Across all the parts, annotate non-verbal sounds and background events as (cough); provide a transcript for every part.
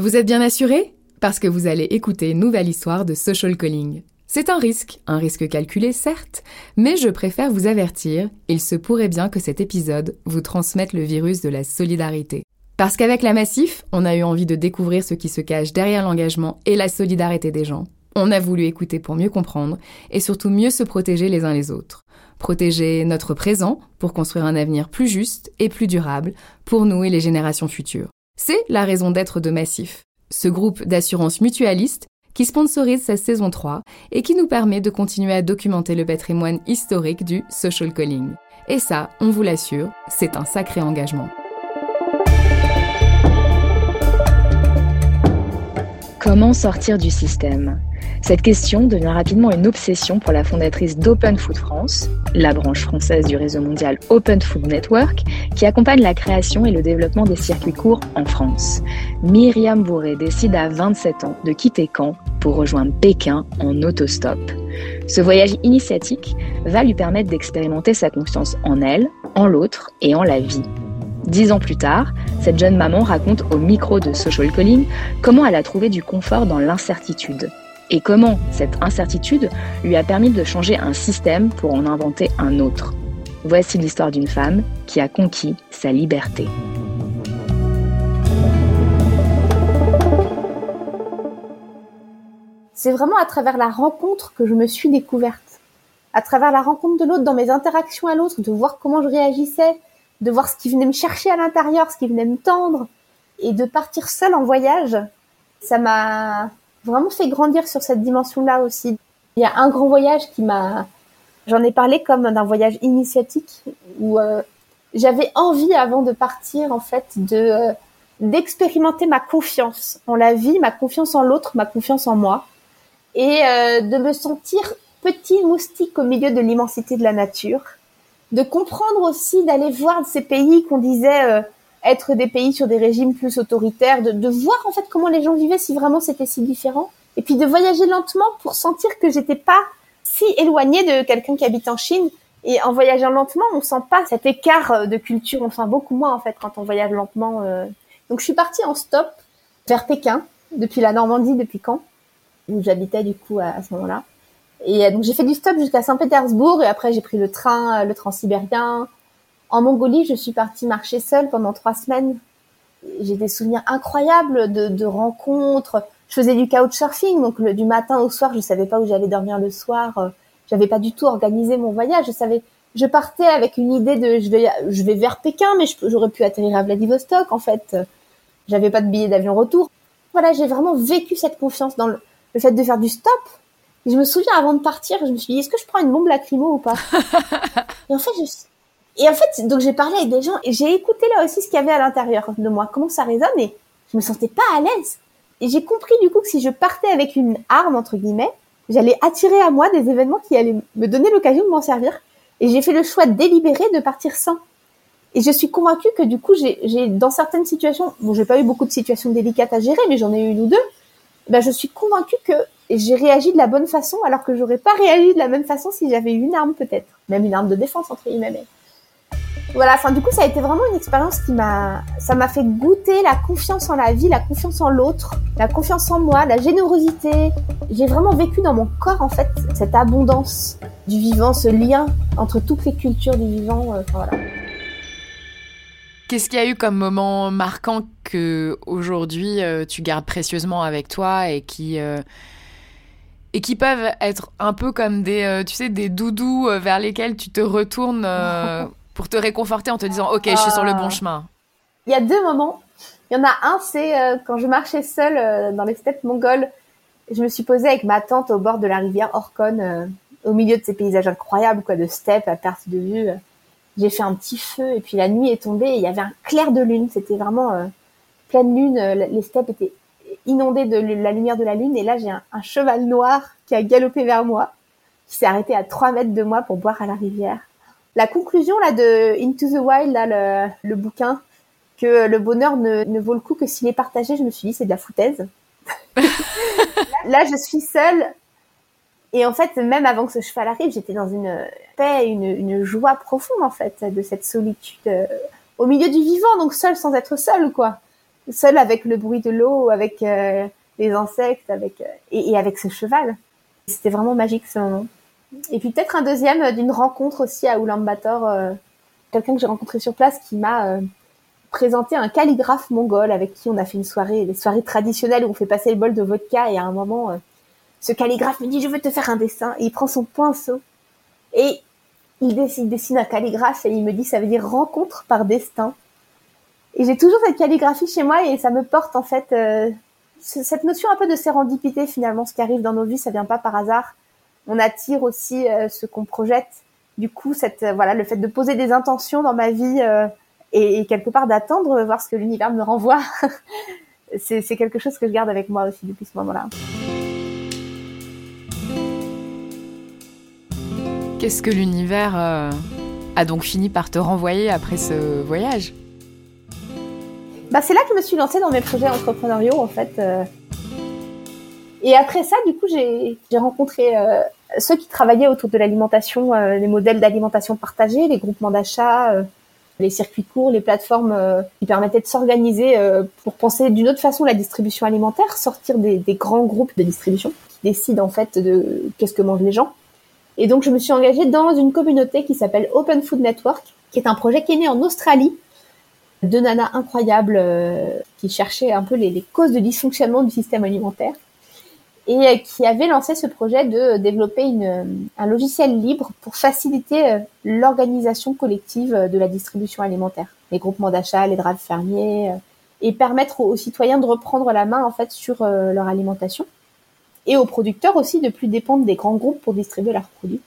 Vous êtes bien assuré? Parce que vous allez écouter une nouvelle histoire de social calling. C'est un risque, un risque calculé certes, mais je préfère vous avertir, il se pourrait bien que cet épisode vous transmette le virus de la solidarité. Parce qu'avec la Massif, on a eu envie de découvrir ce qui se cache derrière l'engagement et la solidarité des gens. On a voulu écouter pour mieux comprendre et surtout mieux se protéger les uns les autres. Protéger notre présent pour construire un avenir plus juste et plus durable pour nous et les générations futures. C'est la raison d'être de Massif, ce groupe d'assurance mutualiste qui sponsorise sa saison 3 et qui nous permet de continuer à documenter le patrimoine historique du social calling. Et ça, on vous l'assure, c'est un sacré engagement. Comment sortir du système? Cette question devient rapidement une obsession pour la fondatrice d'Open Food France, la branche française du réseau mondial Open Food Network, qui accompagne la création et le développement des circuits courts en France. Myriam Bourré décide à 27 ans de quitter Caen pour rejoindre Pékin en autostop. Ce voyage initiatique va lui permettre d'expérimenter sa confiance en elle, en l'autre et en la vie. Dix ans plus tard, cette jeune maman raconte au micro de Social Calling comment elle a trouvé du confort dans l'incertitude et comment cette incertitude lui a permis de changer un système pour en inventer un autre? Voici l'histoire d'une femme qui a conquis sa liberté. C'est vraiment à travers la rencontre que je me suis découverte. À travers la rencontre de l'autre, dans mes interactions à l'autre, de voir comment je réagissais, de voir ce qui venait me chercher à l'intérieur, ce qui venait me tendre, et de partir seule en voyage, ça m'a vraiment fait grandir sur cette dimension-là aussi. Il y a un grand voyage qui m'a, j'en ai parlé comme d'un voyage initiatique où euh, j'avais envie avant de partir en fait de euh, d'expérimenter ma confiance en la vie, ma confiance en l'autre, ma confiance en moi et euh, de me sentir petit moustique au milieu de l'immensité de la nature, de comprendre aussi d'aller voir ces pays qu'on disait être des pays sur des régimes plus autoritaires, de, de, voir en fait comment les gens vivaient si vraiment c'était si différent, et puis de voyager lentement pour sentir que j'étais pas si éloignée de quelqu'un qui habite en Chine. Et en voyageant lentement, on sent pas cet écart euh, de culture, on sent beaucoup moins en fait quand on voyage lentement. Euh. Donc je suis partie en stop vers Pékin, depuis la Normandie, depuis Caen, où j'habitais du coup à, à ce moment-là. Et euh, donc j'ai fait du stop jusqu'à Saint-Pétersbourg et après j'ai pris le train, le transsibérien, en Mongolie, je suis partie marcher seule pendant trois semaines. J'ai des souvenirs incroyables de, rencontres. Je faisais du couchsurfing, donc du matin au soir, je savais pas où j'allais dormir le soir. J'avais pas du tout organisé mon voyage. Je savais, je partais avec une idée de je vais, je vais vers Pékin, mais j'aurais pu atterrir à Vladivostok. En fait, j'avais pas de billet d'avion retour. Voilà, j'ai vraiment vécu cette confiance dans le, fait de faire du stop. je me souviens avant de partir, je me suis dit est-ce que je prends une bombe lacrymo ou pas? (laughs) Et en fait, je, et en fait, donc j'ai parlé avec des gens et j'ai écouté là aussi ce qu'il y avait à l'intérieur de moi, comment ça résonne et je me sentais pas à l'aise. Et j'ai compris du coup que si je partais avec une arme, entre guillemets, j'allais attirer à moi des événements qui allaient me donner l'occasion de m'en servir. Et j'ai fait le choix délibéré de partir sans. Et je suis convaincue que du coup, j'ai, dans certaines situations, bon, j'ai pas eu beaucoup de situations délicates à gérer, mais j'en ai eu une ou deux. Ben, je suis convaincue que j'ai réagi de la bonne façon, alors que j'aurais pas réagi de la même façon si j'avais eu une arme peut-être, même une arme de défense entre guillemets. Voilà, enfin du coup ça a été vraiment une expérience qui m'a, ça m'a fait goûter la confiance en la vie, la confiance en l'autre, la confiance en moi, la générosité. J'ai vraiment vécu dans mon corps en fait cette abondance du vivant, ce lien entre toutes les cultures du vivant. Euh, voilà. Qu'est-ce qu'il y a eu comme moment marquant que aujourd'hui euh, tu gardes précieusement avec toi et qui euh, et qui peuvent être un peu comme des tu sais des doudous vers lesquels tu te retournes (laughs) pour te réconforter en te disant ok je suis sur le bon ah. chemin Il y a deux moments. Il y en a un, c'est euh, quand je marchais seule euh, dans les steppes mongoles. Je me suis posée avec ma tante au bord de la rivière Orkhon, euh, au milieu de ces paysages incroyables quoi, de steppes à perte de vue. J'ai fait un petit feu et puis la nuit est tombée et il y avait un clair de lune. C'était vraiment pleine lune. les steppes étaient inondées de la lumière de la lune et là j'ai un, un cheval noir qui a galopé vers moi, qui s'est arrêté à trois mètres de moi pour boire à la rivière la conclusion là de Into the Wild, là, le, bouquin, que le bonheur ne, ne, vaut le coup que s'il est partagé, je me suis dit c'est de la foutaise. (laughs) là, je suis seule. Et en fait, même avant que ce cheval arrive, j'étais dans une paix, une, une, joie profonde en fait de cette solitude euh, au milieu du vivant, donc seule sans être seule quoi. seule avec le bruit de l'eau, avec les insectes, avec et, et avec ce cheval. C'était vraiment magique ce moment. Et puis peut-être un deuxième d'une rencontre aussi à Ulaanbaatar, quelqu'un que j'ai rencontré sur place qui m'a présenté un calligraphe mongol avec qui on a fait une soirée, les soirées traditionnelles où on fait passer le bol de vodka et à un moment, ce calligraphe me dit je veux te faire un dessin et il prend son pinceau et il dessine, dessine un calligraphe et il me dit ça veut dire rencontre par destin. Et j'ai toujours cette calligraphie chez moi et ça me porte en fait euh, cette notion un peu de sérendipité finalement. Ce qui arrive dans nos vies, ça vient pas par hasard. On attire aussi euh, ce qu'on projette. Du coup, cette euh, voilà, le fait de poser des intentions dans ma vie et, et, quelque part d'attendre voir ce que l'univers me renvoie, (laughs) c'est quelque chose que je garde avec moi aussi depuis ce moment-là. Qu'est-ce que l'univers euh, a donc fini par te renvoyer après ce voyage? Bah, C'est là que je me suis lancée dans mes projets entrepreneuriaux en fait. Euh. Et après ça, du coup, j'ai rencontré euh, ceux qui travaillaient autour de l'alimentation, les modèles d'alimentation partagée, les groupements d'achat, les circuits courts, les plateformes qui permettaient de s'organiser pour penser d'une autre façon la distribution alimentaire, sortir des, grands groupes de distribution qui décident en fait de qu'est-ce que mangent les gens. Et donc, je me suis engagée dans une communauté qui s'appelle Open Food Network, qui est un projet qui est né en Australie. Deux nanas incroyables euh, qui cherchaient un peu les, causes de dysfonctionnement du système alimentaire et euh, qui avaient lancé ce projet de développer une, un logiciel libre pour faciliter euh, l'organisation collective de la distribution alimentaire, les groupements d'achat, les draps fermiers, et permettre aux, citoyens de reprendre la main en fait sur leur alimentation. Et aux producteurs aussi de plus dépendre des grands groupes pour distribuer leurs produits.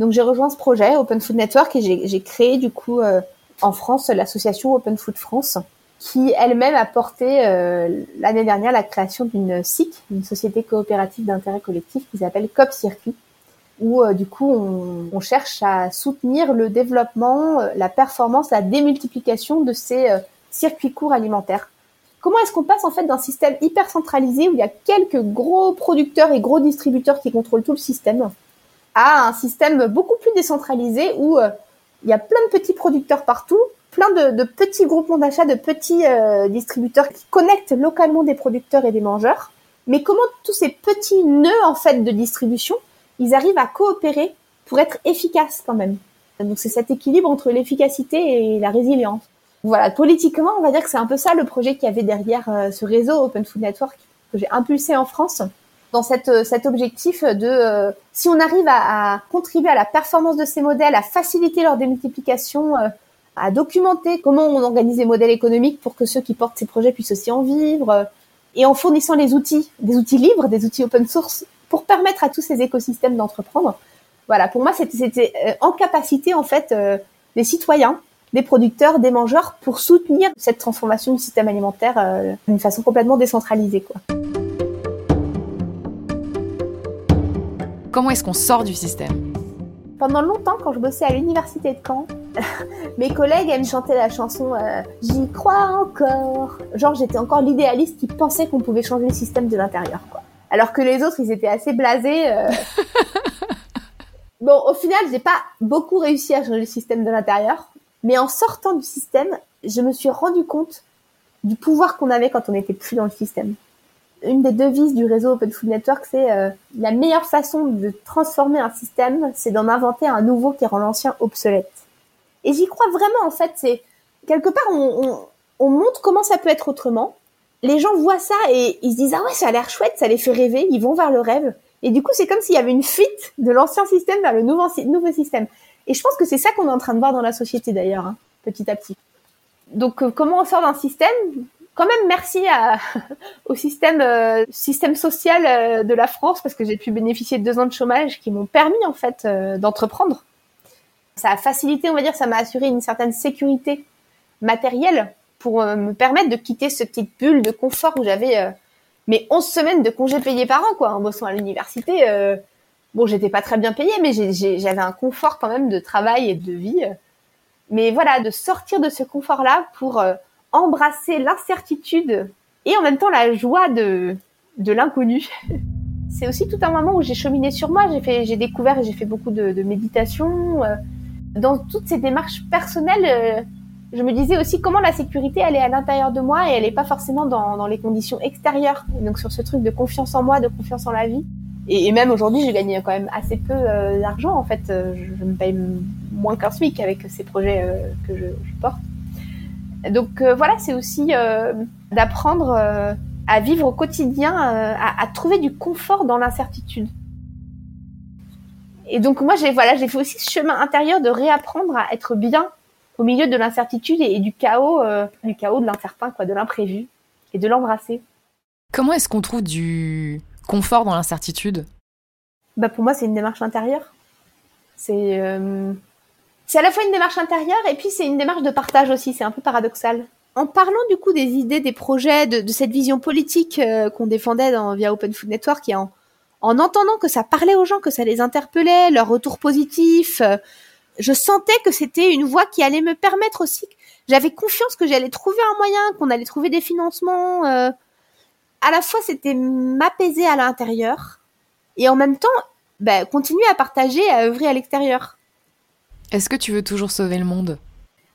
Donc j'ai rejoint ce projet Open Food Network et j'ai créé du coup euh, en France l'association Open Food France qui elle-même a porté euh, l'année dernière la création d'une SIC, une société coopérative d'intérêt collectif qui s'appelle COP Circuit, où euh, du coup on, on, cherche à soutenir le développement, la performance, la démultiplication de ces circuits courts alimentaires. Comment est-ce qu'on passe en fait d'un système hyper centralisé où il y a quelques gros producteurs et gros distributeurs qui contrôlent tout le système à un système beaucoup plus décentralisé où euh, il y a plein de petits producteurs partout, plein de, petits groupements d'achat, de petits euh, distributeurs qui connectent localement des producteurs et des mangeurs. Mais comment tous ces petits nœuds en fait de distribution, ils arrivent à coopérer pour être efficaces quand même? Donc c'est cet équilibre entre l'efficacité et la résilience. Voilà, politiquement, on va dire que c'est un peu ça le projet qu'il y avait derrière euh, ce réseau Open Food Network que j'ai impulsé en France dans cette, euh, cet objectif de euh, si on arrive à, à, contribuer à la performance de ces modèles, à faciliter leur démultiplication, à documenter comment on organise les modèles économiques pour que ceux qui portent ces projets puissent aussi en vivre, et en fournissant les outils, des outils libres, des outils open source, pour permettre à tous ces écosystèmes d'entreprendre. Voilà, pour moi, c'était en capacité en fait les citoyens des producteurs, des mangeurs pour soutenir cette transformation du système alimentaire euh, d'une façon complètement décentralisée. Comment est-ce qu'on sort du système? Pendant longtemps, quand je bossais à l'université de Caen, (laughs) mes collègues aiment chanter la chanson euh, J'y crois encore. Genre, j'étais encore l'idéaliste qui pensait qu'on pouvait changer le système de l'intérieur. Quoi. Alors que les autres, ils étaient assez blasés. Euh. (laughs) Bon, au final, j'ai pas beaucoup réussi à changer le système de l'intérieur. Mais en sortant du système, je me suis rendu compte du pouvoir qu'on avait quand on n'était plus dans le système. Une des devises du réseau Open Food Network, c'est euh, la meilleure façon de transformer un système, c'est d'en inventer un nouveau qui rend l'ancien obsolète. Et j'y crois vraiment, en fait, c'est quelque part, on, on, on, montre comment ça peut être autrement. Les gens voient ça et ils se disent ah ouais, ça a l'air chouette, ça les fait rêver, ils vont vers le rêve. Et du coup, c'est comme s'il y avait une fuite de l'ancien système vers le nouveau, nouveau système. Et je pense que c'est ça qu'on est en train de voir dans la société d'ailleurs, hein, petit à petit. Donc euh, comment on sort d'un système Quand même merci (laughs) au système euh, social euh, de la France parce que j'ai pu bénéficier de deux ans de chômage qui m'ont permis en fait d'entreprendre. Ça a facilité, on va dire, ça m'a assuré une certaine sécurité matérielle pour me permettre de quitter ce petite bulle de confort où j'avais mes 11 semaines de congés payés par an quoi en bossant à l'université Bon, j'étais pas très bien payée, mais j'avais un confort quand même de travail et de vie. Mais voilà, de sortir de ce confort-là pour euh, embrasser l'incertitude et en même temps la joie de, de l'inconnu. (laughs) C'est aussi tout un moment où j'ai cheminé sur moi. J'ai fait, j'ai découvert et j'ai fait beaucoup de, de méditation. Euh. Dans toutes ces démarches personnelles, euh, je me disais aussi comment la sécurité elle est à l'intérieur de moi et elle est pas forcément dans, dans les conditions extérieures. Donc sur ce truc de confiance en moi, de confiance en la vie. Et, même aujourd'hui, j'ai gagné quand même assez peu euh, d'argent en fait. Je, me paye moins qu'un SMIC avec ces projets que je, porte. Donc euh, voilà, c'est aussi euh, d'apprendre à vivre au quotidien, à, à trouver du confort dans l'incertitude. Et donc moi j'ai voilà j'ai fait aussi ce chemin intérieur de réapprendre à être bien au milieu de l'incertitude et, et, du chaos, euh, du chaos de l'incertain quoi, de l'imprévu et de l'embrasser. Comment est-ce qu'on trouve du confort dans l'incertitude? Bah pour moi c'est une démarche intérieure. C'est euh, c'est à la fois une démarche intérieure et puis c'est une démarche de partage aussi. C'est un peu paradoxal. En parlant du coup des idées, des projets, de, de cette vision politique euh, qu'on défendait dans, via Open Food Network et en en entendant que ça parlait aux gens, que ça les interpellait, leur retour positif, euh, je sentais que c'était une voie qui allait me permettre aussi. J'avais confiance que j'allais trouver un moyen, qu'on allait trouver des financements. Euh, à la fois, c'était m'apaiser à l'intérieur et en même temps, bah, continuer à partager, à œuvrer à l'extérieur. Est-ce que tu veux toujours sauver le monde?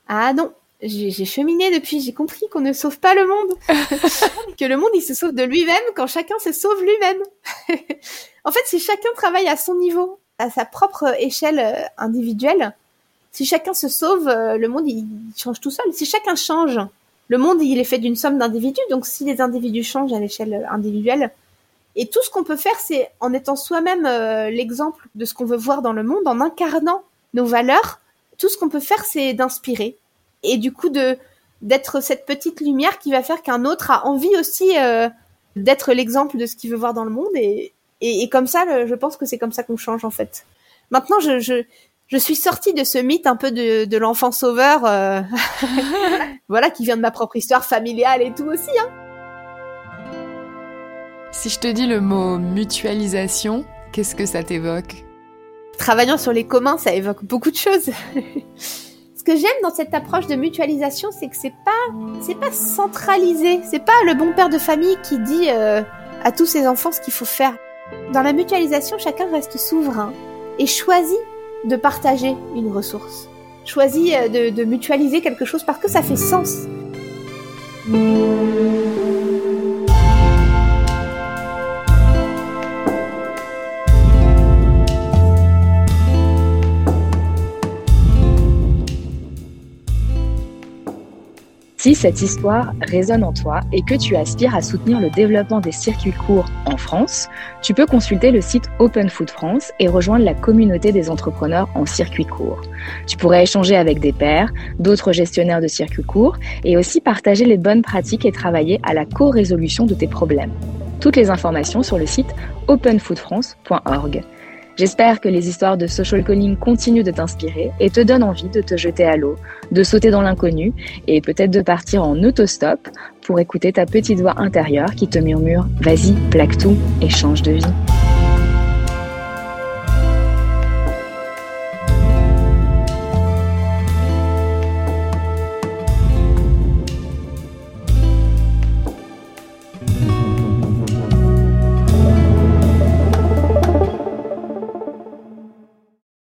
Ah non, j'ai cheminé depuis, j'ai compris qu'on ne sauve pas le monde. (laughs) que le monde, il se sauve de lui-même quand chacun se sauve lui-même. (laughs) en fait, si chacun travaille à son niveau, à sa propre échelle euh, individuelle, si chacun se sauve, euh, le monde, il change tout seul. Si chacun change, le monde, il est fait d'une somme d'individus. Donc, si les individus changent à l'échelle individuelle, et tout ce qu'on peut faire, c'est en étant soi-même euh, l'exemple de ce qu'on veut voir dans le monde, en incarnant nos valeurs, tout ce qu'on peut faire, c'est d'inspirer, et du coup de d'être cette petite lumière qui va faire qu'un autre a envie aussi euh, d'être l'exemple de ce qu'il veut voir dans le monde. Et, et, comme ça je pense que c'est comme ça qu'on change en fait. Maintenant je, je je suis sortie de ce mythe un peu de, de l'enfant sauveur euh, (laughs) voilà qui vient de ma propre histoire familiale et tout aussi hein. si je te dis le mot mutualisation qu'est-ce que ça t'évoque? Travaillant sur les communs ça évoque beaucoup de choses (laughs) Ce que j'aime dans cette approche de mutualisation, c'est que c'est pas, c'est pas centralisé. C'est pas le bon père de famille qui dit euh, à tous ses enfants ce qu'il faut faire. Dans la mutualisation, chacun reste souverain et choisit de partager une ressource. Choisit euh, de, de mutualiser quelque chose parce que ça fait sens. Si cette histoire résonne en toi et que tu aspires à soutenir le développement des circuits courts en France, tu peux consulter le site Open Food France et rejoindre la communauté des entrepreneurs en circuit court. Tu pourrais échanger avec des pairs, d'autres gestionnaires de circuits courts et aussi partager les bonnes pratiques et travailler à la co-résolution de tes problèmes. Toutes les informations sur le site openfoodfrance.org. J'espère que les histoires de social calling continuent de t'inspirer et te donnent envie de te jeter à l'eau, de sauter dans l'inconnu et peut-être de partir en autostop pour écouter ta petite voix intérieure qui te murmure Vas-y, plaque tout et change de vie.